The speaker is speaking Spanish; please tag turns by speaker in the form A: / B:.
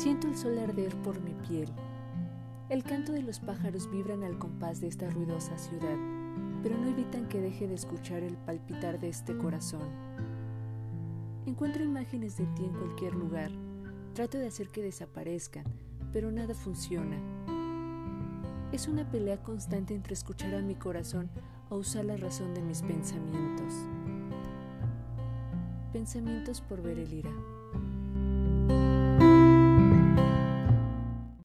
A: Siento el sol arder por mi piel. El canto de los pájaros vibran al compás de esta ruidosa ciudad, pero no evitan que deje de escuchar el palpitar de este corazón. Encuentro imágenes de ti en cualquier lugar. Trato de hacer que desaparezcan, pero nada funciona. Es una pelea constante entre escuchar a mi corazón o usar la razón de mis pensamientos. Pensamientos por ver el ira.